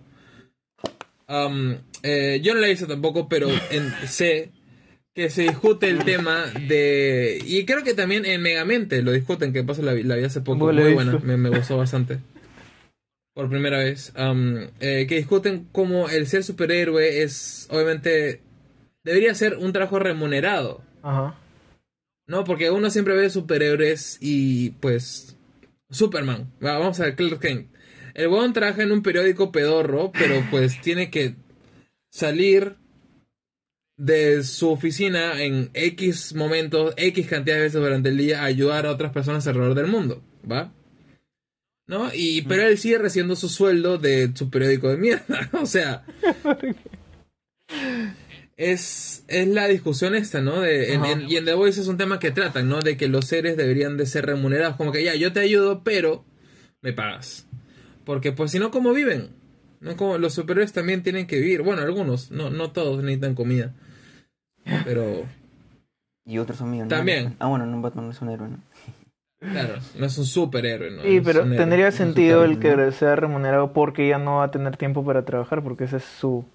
S1: Am, eh, yo no la he visto tampoco, pero en- sé que se discute el tema de... Y creo que también en Megamente lo discuten, que pasa la, vi- la vi hace poco. Muy buena, me, me gustó bastante. Por primera vez. Eh, que discuten cómo el ser superhéroe es, obviamente, debería ser un trabajo remunerado.
S2: Ajá.
S1: No, porque uno siempre ve superhéroes y pues Superman. Va, Vamos a ver, Clark Kent. El weón trabaja en un periódico pedorro, pero pues tiene que salir de su oficina en X momentos, X cantidad de veces durante el día a ayudar a otras personas alrededor del mundo, ¿va? ¿No? Y pero él sigue recibiendo su sueldo de su periódico de mierda, o sea, es, es la discusión esta, ¿no? De, en-
S2: Ajá.
S1: en- y en The Voice es un tema que tratan, ¿no? De que los seres deberían de ser remunerados. Como que ya, yo te ayudo, pero me pagas. Porque pues si no, ¿cómo viven? ¿No? Como los superhéroes también tienen que vivir. Bueno, algunos, no, no todos necesitan comida. Pero,
S3: Y otros son millonarios.
S1: También.
S3: Ah, bueno, no, Batman no es un héroe, ¿no?
S1: Claro, no es un superhéroe, ¿no?
S2: Sí, pero
S1: héroe.
S2: tendría sentido el que sea remunerado porque ya no va a tener tiempo para trabajar, porque ese es su.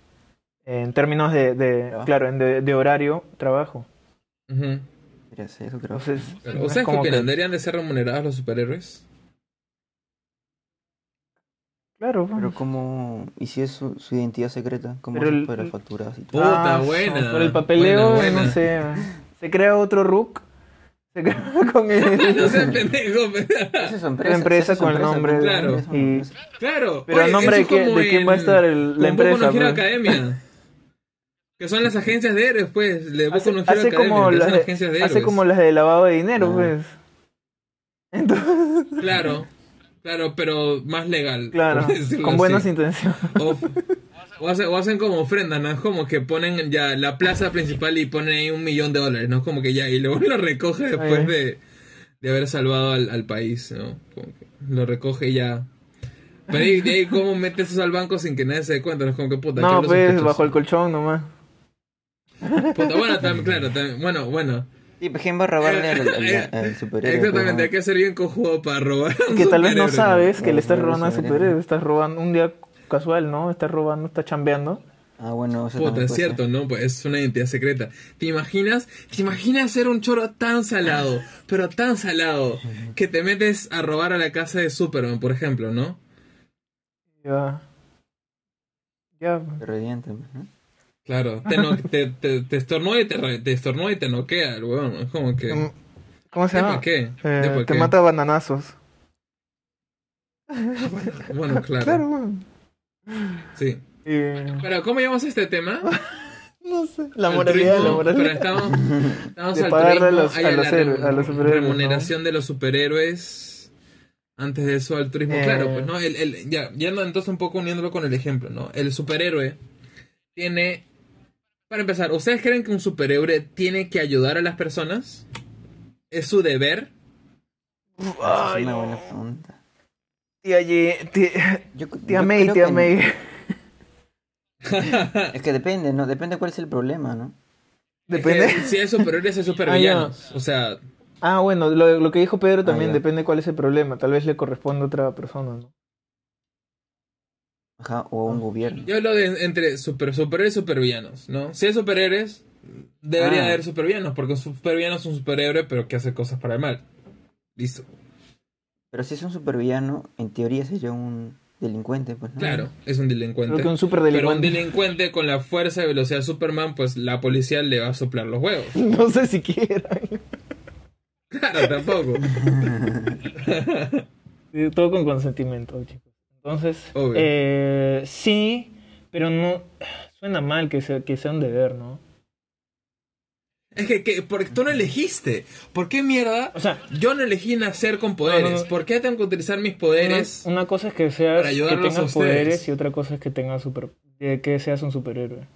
S2: En términos de. de
S3: Trabajo.
S2: claro, en de, de horario, trabajo.
S3: Su trabajo.
S2: Entonces.
S1: Claro. ¿Ustedes qué
S2: como que-
S1: opinan? ¿Deberían de ser remunerados los superhéroes?
S2: Claro,
S3: Pero
S2: bueno.
S3: como... ¿Y si es su, su identidad secreta? ¿Cómo
S2: Pero
S3: se
S2: el-
S3: para facturas y todo?
S1: Puta,
S2: Ah,
S1: buena.
S2: Por el papeleo,
S1: Buena, buena.
S2: no sé. Se crea otro RUC. Se con el.
S1: no seas pendejo.
S3: Esa es su empresa.
S2: con el nombre
S1: de-
S2: y-
S3: empresa.
S1: Claro.
S2: Pero
S1: oye,
S2: nombre de quién,
S1: como
S2: de quién va a estar el- la empresa.
S1: no Hero
S2: pues.
S1: Academia. Que son las agencias de héroes, pues. De Boku
S2: Hace,
S1: no Hero
S2: hace
S1: Academia,
S2: como
S1: que
S2: las
S1: son
S2: de,
S1: agencias de
S2: hace como las de lavado de dinero,
S3: Ah.
S2: pues. Entonces,
S1: Claro. Claro, pero más legal.
S2: claro, con buenas
S1: así.
S2: intenciones.
S1: O, o hacen, o hacen como ofrendas, ¿no? Es como que ponen ya la plaza principal y ponen ahí un millón de dólares, ¿no? Como que ya, y luego lo recoge después de, de haber salvado al, al país, ¿no? Como que lo recoge y ya. Pero ahí, de ahí, ¿cómo metes eso al banco sin que nadie se dé cuenta? No es como que puta.
S2: No,
S1: ¿qué hablo
S2: pues,
S1: sospechoso?
S2: bajo el colchón nomás.
S1: Puta, bueno, también, claro, también, bueno, bueno.
S3: Sí, pues ¿quién va a robarle al, al,
S1: Eh,
S3: al superhéroe?
S1: Exactamente,
S3: pues,
S1: hay que ser bien cojudo para robar. a un
S2: Que tal vez no sabes que
S3: No,
S2: le estás robando al
S3: superhéroe.
S2: Estás robando un día casual, ¿no? Estás robando, estás chambeando.
S3: Ah, bueno, eso
S1: Puta, es cierto,
S3: ser.
S1: ¿no? Pues es una identidad secreta. ¿Te imaginas? ¿Te imaginas ser un choro tan salado, pero tan salado, que te metes a robar a la casa de Superman, por ejemplo, ¿no?
S2: Ya. Ya.
S3: Evidentemente, ¿no?
S1: Claro, te, no- te, te, te estornuda y te, te estornuda y te noquea el huevón. Es como que...
S2: ¿Cómo se
S1: ¿De
S2: llama?
S1: qué?
S2: Eh,
S1: ¿De pa'
S2: te
S1: qué?
S2: mata a bananazos.
S1: Bueno, claro.
S2: Claro, weón.
S1: Sí.
S2: Eh,
S1: Pero, ¿cómo llamamos este tema?
S2: no sé. La moralidad, la
S1: Altruismo, Pero
S2: moralidad.
S1: estamos, estamos
S2: De
S1: al
S2: pagarle a los-
S1: hay
S2: a los
S1: la
S2: héroes- a los superhéroes,
S1: remuneración de los superhéroes. Antes de eso, altruismo.
S2: Eh.
S1: Claro, pues, ¿no? El, el- ya, ya entonces un poco uniéndolo con el ejemplo, ¿no? El superhéroe tiene... Para empezar, ¿ustedes creen que un superhéroe tiene que ayudar a las personas? ¿Es su deber?
S3: Esa
S2: Ay,
S3: es una
S2: no.
S3: buena pregunta.
S2: Tía, Ye- tía,
S3: Yo,
S2: tía
S3: yo
S2: May, tía
S3: que-
S2: May.
S3: Es que depende, ¿no? Depende cuál es el problema, ¿no?
S2: Depende.
S1: Es que si hay superhéroes, hay supervillanos. O sea,
S2: Ah, bueno, lo, lo que dijo Pedro también
S3: ya.
S2: depende cuál es el problema. Tal vez le corresponde a otra persona, ¿no?
S3: Ajá, o a un gobierno.
S1: yo hablo de entre super, superhéroes y supervillanos, ¿no? Si hay superhéroes, debería
S3: Ah.
S1: haber supervillanos, porque un supervillano es un superhéroe, pero que hace cosas para el mal. Listo.
S3: Pero si es un supervillano, en teoría sería un delincuente, pues, ¿no?
S1: Claro, es un delincuente.
S2: Creo que un super
S1: Pero un
S2: delincuente.
S1: con la fuerza y velocidad de Superman, pues la policía le va a soplar los huevos.
S2: No sé si quieran.
S1: Claro, tampoco.
S2: Todo con consentimiento, chicos. Entonces,
S1: Obvio.
S2: eh, sí, pero no. Suena mal que sea, que sea un deber, ¿no?
S1: Es que, que porque tú no elegiste. ¿Por qué mierda?
S2: O sea,
S1: Yo no elegí nacer con poderes.
S2: No, no, no.
S1: ¿Por qué tengo que utilizar mis
S2: una,
S1: poderes?
S2: una cosa es que seas
S1: para
S2: que tengas poderes y otra cosa es que tengas super, que seas un superhéroe.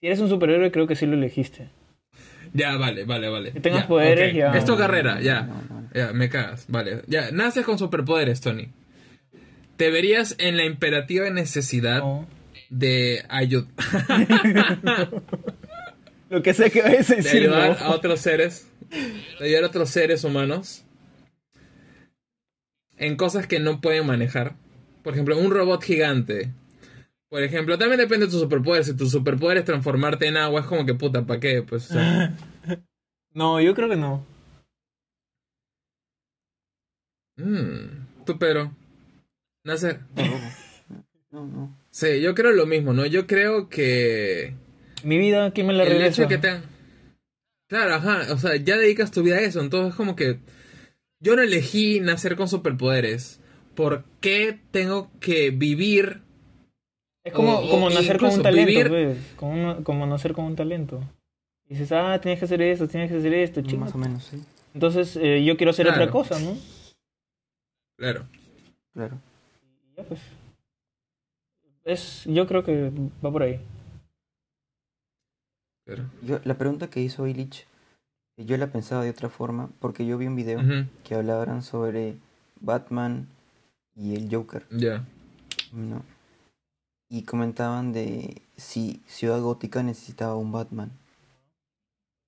S2: Si eres un superhéroe, creo que sí lo elegiste.
S1: Ya, vale, vale, vale.
S2: Que tengas
S1: Ya,
S2: poderes,
S1: ok.
S2: ya.
S1: Es tu carrera, ya.
S3: No, no, no.
S1: Ya, me cagas. Vale. Ya, naces con superpoderes, Tony. Te verías en la imperativa necesidad
S2: No.
S1: de ayudar.
S2: Lo que sea que vayas a
S1: de
S2: decir,
S1: ayudar
S2: no.
S1: a otros seres, de ayudar a otros seres humanos en cosas que no pueden manejar. Por ejemplo, un robot gigante. Por ejemplo, también depende de tu superpoder. Si tu superpoder es transformarte en agua, es como que puta, ¿para qué? Pues, o sea,
S2: No, yo creo que no.
S1: mm, tú, pero. Nacer.
S3: No, no.
S1: Sí, yo creo lo mismo, ¿no? Yo creo que.
S2: Mi vida, ¿quién me la
S1: el
S2: regresa?
S1: hecho de que te... Claro, ajá, o sea, ya dedicas tu vida a eso, entonces es como que yo no elegí nacer con superpoderes. ¿Por qué tengo que vivir?
S2: Es como,
S1: o- o
S2: como nacer con un talento,
S1: vivir-
S2: pues. Como, como nacer con un talento. Y dices, ah, tienes que hacer esto, tienes que hacer esto, chinga.
S3: Más o menos, sí.
S2: Entonces, eh, yo quiero hacer
S1: Claro.
S2: otra cosa, ¿no?
S1: Claro.
S3: Claro.
S2: Y ya, pues. Es, yo creo que va por ahí.
S3: Yo, la pregunta que hizo Illich, eh, yo la pensaba de otra forma, porque yo vi un video que hablaban sobre Batman y el Joker,
S1: Ya.
S3: ¿no? Y comentaban de si Ciudad Gótica necesitaba un Batman.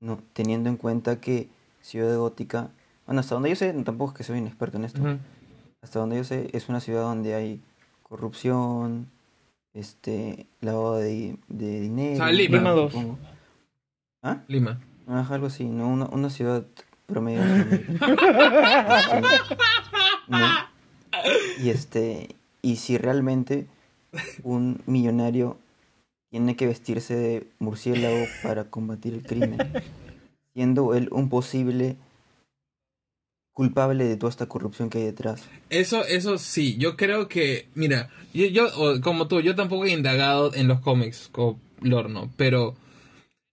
S3: No, teniendo en cuenta que Ciudad Gótica, bueno, hasta donde yo sé, tampoco es que soy un experto en esto, hasta donde yo sé, es una ciudad donde hay corrupción, este, lavado de, de dinero.
S1: O sea, Lima.
S2: Lima dos.
S3: supongo. ¿Ah?
S1: Lima.
S3: Ajá, algo así, ¿no? Una, una ciudad promedio. Este. Y este, y si realmente un millonario tiene que vestirse de murciélago para combatir el crimen, siendo él un posible culpable de toda esta corrupción que hay detrás.
S1: Eso, eso sí, yo creo que, mira, yo, yo como tú, yo tampoco he indagado en los cómics o lore, ¿no? Pero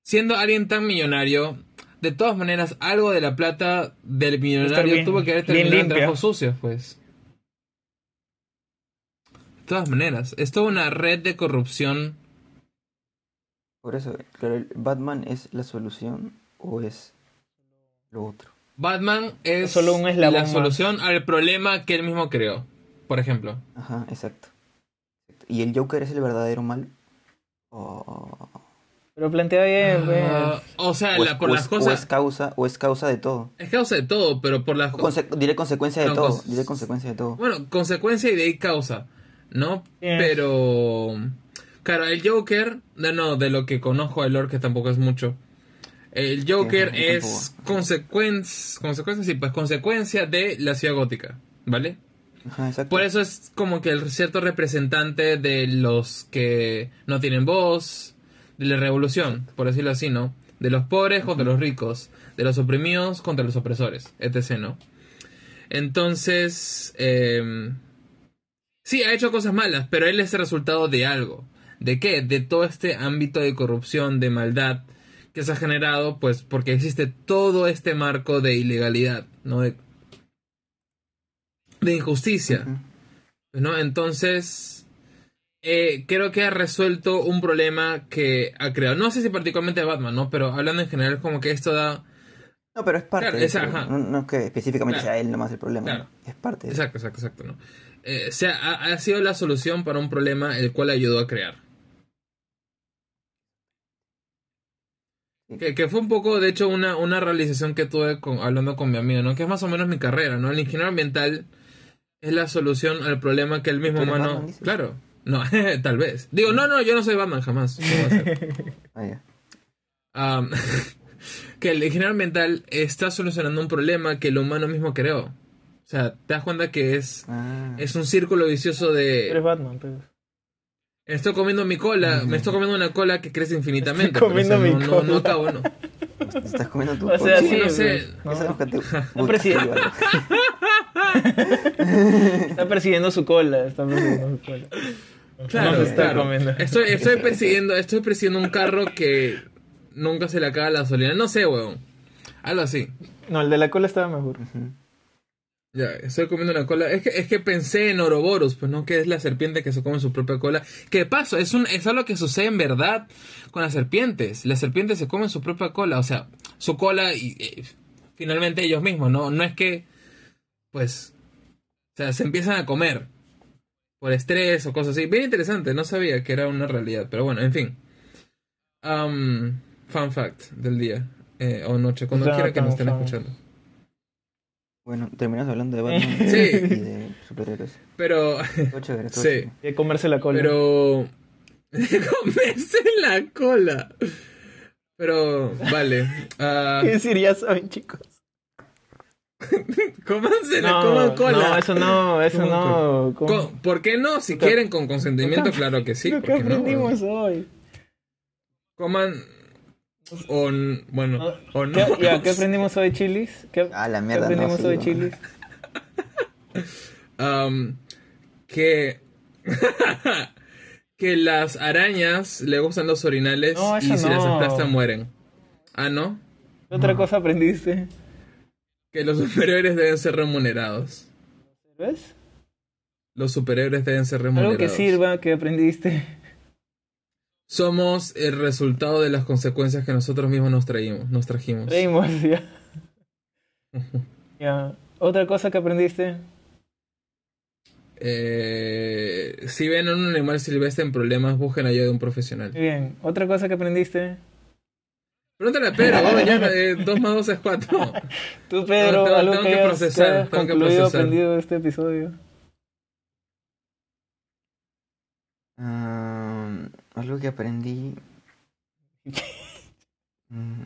S1: siendo alguien tan millonario, de todas maneras, algo de la plata del millonario
S2: bien-
S1: tuvo que haber terminado en trabajos sucios, pues. De todas maneras, es toda una red de corrupción.
S3: Por eso, claro, ¿el ¿Batman es la solución o es lo otro?
S1: Batman es
S2: Solo un
S1: la
S2: más.
S1: solución al problema que él mismo creó, por ejemplo.
S3: Ajá, exacto. ¿Y el Joker es el verdadero mal? O,
S2: Pero plantea bien, pues.
S1: Ah, o sea,
S3: o
S1: la-
S3: es,
S1: por
S3: o
S1: las
S3: es- o
S1: cosas...
S3: es causa, o es causa de todo.
S1: Es causa de todo, pero por las
S3: conse- diré consecuencia de
S1: No,
S3: todo. Diré consecuencia de todo.
S1: Bueno, consecuencia y de ahí causa, ¿no? Pero... Claro, el Joker, no, no, de lo que conozco el lore, que tampoco es mucho. El Joker es consecuencia, consecuencia, sí, pues consecuencia de la ciudad gótica, ¿vale?
S3: Ajá, exacto.
S1: Por eso es como que el cierto representante de los que no tienen voz, de la revolución, por decirlo así, ¿no? De los pobres contra los ricos, de los oprimidos contra los opresores, etc., ¿no? Entonces, eh, sí, ha hecho cosas malas, pero él es el resultado de algo. ¿De qué? De todo este ámbito de corrupción, de maldad que se ha generado, pues porque existe todo este marco de ilegalidad, ¿no? De, de injusticia. ¿no? Entonces, eh, creo que ha resuelto un problema que ha creado. No sé si particularmente Batman, ¿no? Pero hablando en general, como que esto da...
S3: No, pero es parte
S1: Claro,
S3: de eso. No, no es que específicamente
S1: Claro.
S3: sea él nomás el problema.
S1: Claro.
S3: ¿no? Es parte de.
S1: Exacto, exacto, exacto, ¿no? Eh, o sea, ha, ha sido la solución para un problema el cual ayudó a crear. Que, que fue un poco, de hecho, una, una realización que tuve con, hablando con mi amigo, ¿no? Que es más o menos mi carrera, ¿no? El ingeniero ambiental es la solución al problema que el mismo
S3: ¿Tú eres
S1: humano... Claro. No, tal vez. Digo, no, no, yo no soy Batman jamás. No.
S3: Ah, ya.
S1: Am, que el ingeniero ambiental está solucionando un problema que el humano mismo creó. O sea, te das cuenta que es,
S3: Ah.
S1: es un círculo vicioso
S2: Eres
S1: de...
S2: Batman, pues.
S1: Estoy comiendo mi cola, me estoy comiendo una cola que crece infinitamente.
S2: Estoy
S1: pero, o sea,
S2: comiendo mi
S1: no, no, no
S2: cola.
S1: acabo, ¿no?
S3: Estás comiendo tu
S2: O sea,
S3: cola.
S2: sí,
S1: no
S2: pues,
S1: sé.
S2: ¿no?
S3: Esa es que te-
S2: Un presidente. Está persiguiendo su cola, está persiguiendo su cola.
S1: Claro,
S2: está
S1: claro.
S2: comiendo.
S1: Estoy, estoy persiguiendo, estoy persiguiendo un carro que nunca se le acaba la gasolina. No sé, weón. Algo así.
S2: No, el de la cola estaba mejor.
S1: Ya, estoy comiendo una cola. Es que, es que pensé en Ouroboros, pues no, que es la serpiente que se come su propia cola. ¿Qué pasa? Es, un, es algo que sucede en verdad con las serpientes. Las serpientes se comen su propia cola, o sea, su cola y eh, finalmente ellos mismos, ¿no? No es que, pues, o sea, se empiezan a comer por estrés o cosas así. Bien interesante, no sabía que era una realidad, pero bueno, en fin. Um, fun fact del día eh, o noche, cuando
S2: No
S1: quiera que nos estén
S2: fun.
S1: escuchando.
S3: Bueno, terminamos hablando de Batman
S1: Sí.
S3: y de superhéroes.
S1: Pero...
S3: Chévere,
S1: Sí.
S3: chévere.
S2: Y comerse la cola.
S1: Pero. comerse la cola. Pero, vale. ah,
S2: ¿Qué decir? Ya saben, chicos.
S1: cómanse la
S2: No,
S1: coman cola.
S2: no, eso no, eso
S1: ¿Cómo
S2: no.
S1: ¿Por qué no? Si quieren con consentimiento, claro que sí.
S2: Lo
S1: ¿por
S2: que
S1: qué no?
S2: aprendimos hoy.
S1: Coman. O, bueno, o no.
S2: ¿Qué, ya, ¿qué aprendimos hoy, Chilis? ¿Qué,
S3: Ah, la
S2: qué
S3: mierda, no,
S2: aprendimos
S3: sí,
S2: hoy,
S3: no.
S2: Chilis?
S1: Am, que. que las arañas le gustan los orinales
S2: No,
S1: y si las
S2: no.
S1: aplastan mueren. Ah, ¿no?
S2: ¿Qué otra cosa aprendiste?
S1: Que los superhéroes deben ser remunerados.
S2: ¿Ves?
S1: Los superhéroes deben ser remunerados.
S2: Algo que sirva, que aprendiste.
S1: Somos el resultado de las consecuencias que nosotros mismos nos traímos, nos trajimos.
S2: Reímos, ya. Ya. ¿Otra cosa que aprendiste?
S1: Eh, si ven a un animal silvestre en problemas, busquen ayuda de un profesional.
S2: Muy bien. ¿Otra cosa que aprendiste?
S1: Pregúntale a Pedro, vamos, ya, eh, 2 más 2 es 4.
S2: Tú, Pedro,
S1: No, tengo-
S2: algo
S1: tengo
S2: que
S1: que procesar,
S2: que hayas
S1: tengo que procesar.
S2: aprendido de este episodio.
S3: Algo que aprendí. Mm,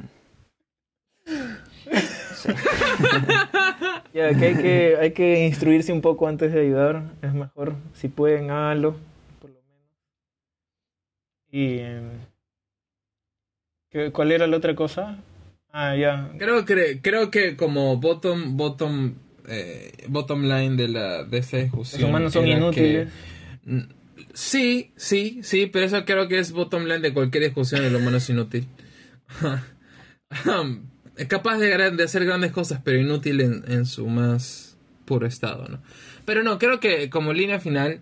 S2: Ya, que hay que, hay que instruirse un poco antes de ayudar. Es mejor, si pueden, háganlo, por lo menos. Y... ¿qué- ¿Cuál era la otra cosa? Ah, ya.
S1: Creo que, creo que como bottom, bottom, eh, bottom line de, la, de esta discusión.
S2: Los humanos son inútiles.
S1: que- sí, sí, sí, pero eso creo que es bottom line de cualquier discusión, el humano es inútil. es capaz de, de hacer grandes cosas, pero inútil en, en su más puro estado, ¿no? Pero no, creo que como línea final,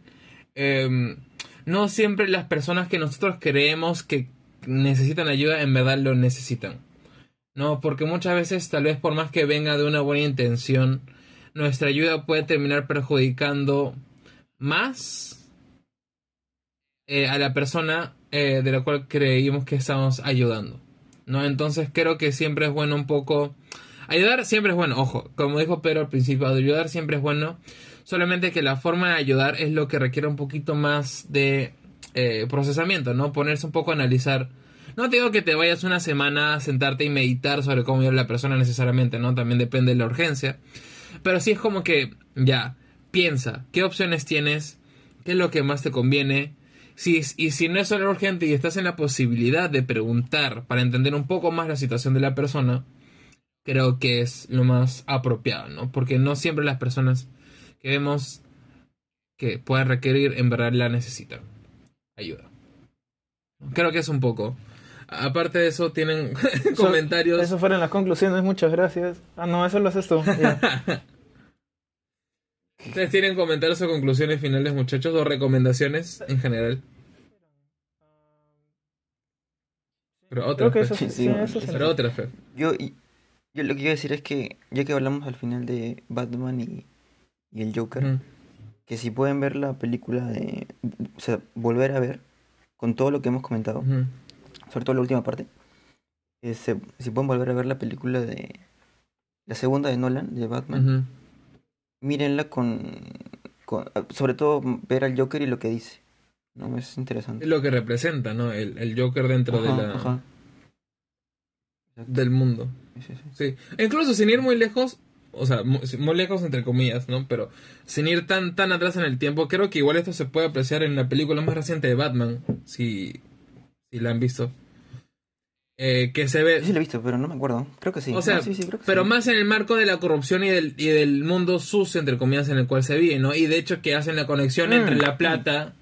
S1: em, no siempre las personas que nosotros creemos que necesitan ayuda en verdad lo necesitan. No, porque muchas veces, tal vez por más que venga de una buena intención, nuestra ayuda puede terminar perjudicando más eh, a la persona eh, de la cual creímos que estamos ayudando. ¿No? Entonces creo que siempre es bueno un poco. Ayudar siempre es bueno, ojo, como dijo Pedro al principio, ayudar siempre es bueno. Solamente que la forma de ayudar es lo que requiere un poquito más de eh, procesamiento, ¿no? Ponerse un poco a analizar. No te digo que te vayas una semana a sentarte y meditar sobre cómo vive la persona necesariamente, ¿no? También depende de la urgencia. Pero sí es como que, ya, piensa, ¿qué opciones tienes? ¿Qué es lo que más te conviene? Si, y si no es solo urgente y estás en la posibilidad de preguntar para entender un poco más la situación de la persona, creo que es lo más apropiado, ¿no? Porque no siempre las personas que vemos que puedan requerir en verdad la necesitan. Ayuda. Creo que es un poco. Aparte de eso, tienen
S2: Eso-
S1: comentarios.
S2: Eso fueron las conclusiones, muchas gracias. Ah, no, eso lo haces tú.
S1: ¿Ustedes tienen comentarios o conclusiones finales, muchachos? ¿O recomendaciones en general? Pero otra
S2: Creo que
S1: fe.
S2: eso, sí,
S3: Sí,
S2: sí,
S3: bueno,
S2: eso sí.
S1: Pero otra fe.
S3: Yo, lo que quiero decir es que, ya que hablamos al final de Batman y, y el Joker. Que si pueden ver la película de. O sea, volver a ver con todo lo que hemos comentado, sobre todo la última parte. eh, se- si pueden volver a ver la película de. La segunda de Nolan, de Batman, mírenla con, con- Sobre todo ver al Joker y lo que dice. No, es interesante.
S1: Es lo que representa, ¿no? El, el Joker dentro
S3: Ajá,
S1: de la,
S3: ajá.
S1: Del mundo.
S3: Sí, sí, sí.
S1: Sí. E incluso sin ir muy lejos, o sea, mu- muy lejos entre comillas, ¿no? Pero sin ir tan, tan atrás en el tiempo, creo que igual esto se puede apreciar en la película más reciente de Batman, si, si la han visto. Eh, que se ve...
S3: Yo sí lo he visto, pero no me acuerdo. Creo que sí.
S1: O sea,
S3: No, sí, sí, creo que
S1: pero
S3: sí.
S1: más en el marco de la corrupción y del, y del mundo sucio, entre comillas, en el cual se vive, ¿no? Y de hecho que hacen la conexión
S3: Mm.
S1: entre la plata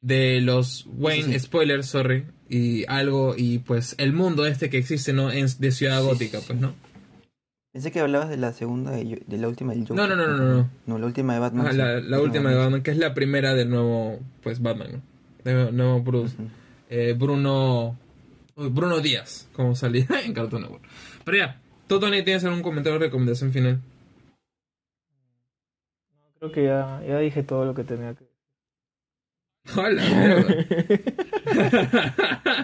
S1: de los Wayne, spoilers, sorry, y algo, y pues el mundo este que existe, ¿no? En, de Ciudad Gótica, pues. ¿no?
S3: Pensé que hablabas de la segunda, de, de la última del Joker.
S1: No, no, no, no, no, no.
S3: No, la última de Batman.
S1: Ajá,
S3: sí.
S1: la, la última de Batman, que es la primera del nuevo, pues, Batman, ¿no? De nuevo Bruce. Eh, Bruno... Bruno Díaz, como salía en Cartoon Network. Pero ya, ¿tú, Tony, tienes algún comentario o recomendación final?
S2: Creo que ya, ya dije todo lo que tenía que
S1: Hola, mierda.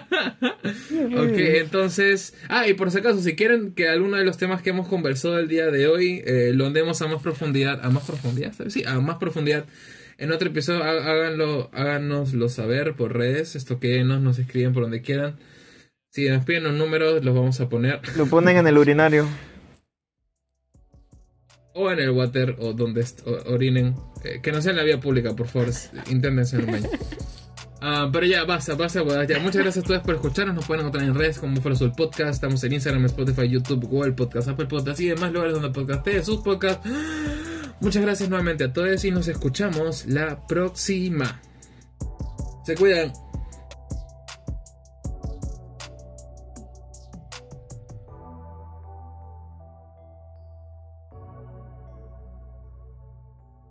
S1: ok, entonces. Ah, y por si acaso, si quieren que alguno de los temas que hemos conversado el día de hoy eh, lo andemos a más profundidad, a más profundidad, ¿sabes? Sí, a más profundidad. En otro episodio, há- háganlo, háganoslo saber por redes, esto que nos, nos escriben por donde quieran. Si nos piden los números, los vamos a poner.
S2: Lo ponen en el urinario.
S1: O en el water, o donde orinen. Eh, que no sea en la vía pública, por favor. Inténtense en un baño. Ah, pero ya, basta, basta, huevadas, ya. Muchas gracias a todos por escucharnos. Nos pueden encontrar en redes como Búfalo Soul Podcast. Estamos en Instagram, Spotify, YouTube, Google Podcast, Apple Podcast y demás lugares donde podcasteen sus podcasts. Muchas gracias nuevamente a todos y nos escuchamos la próxima. Se cuidan.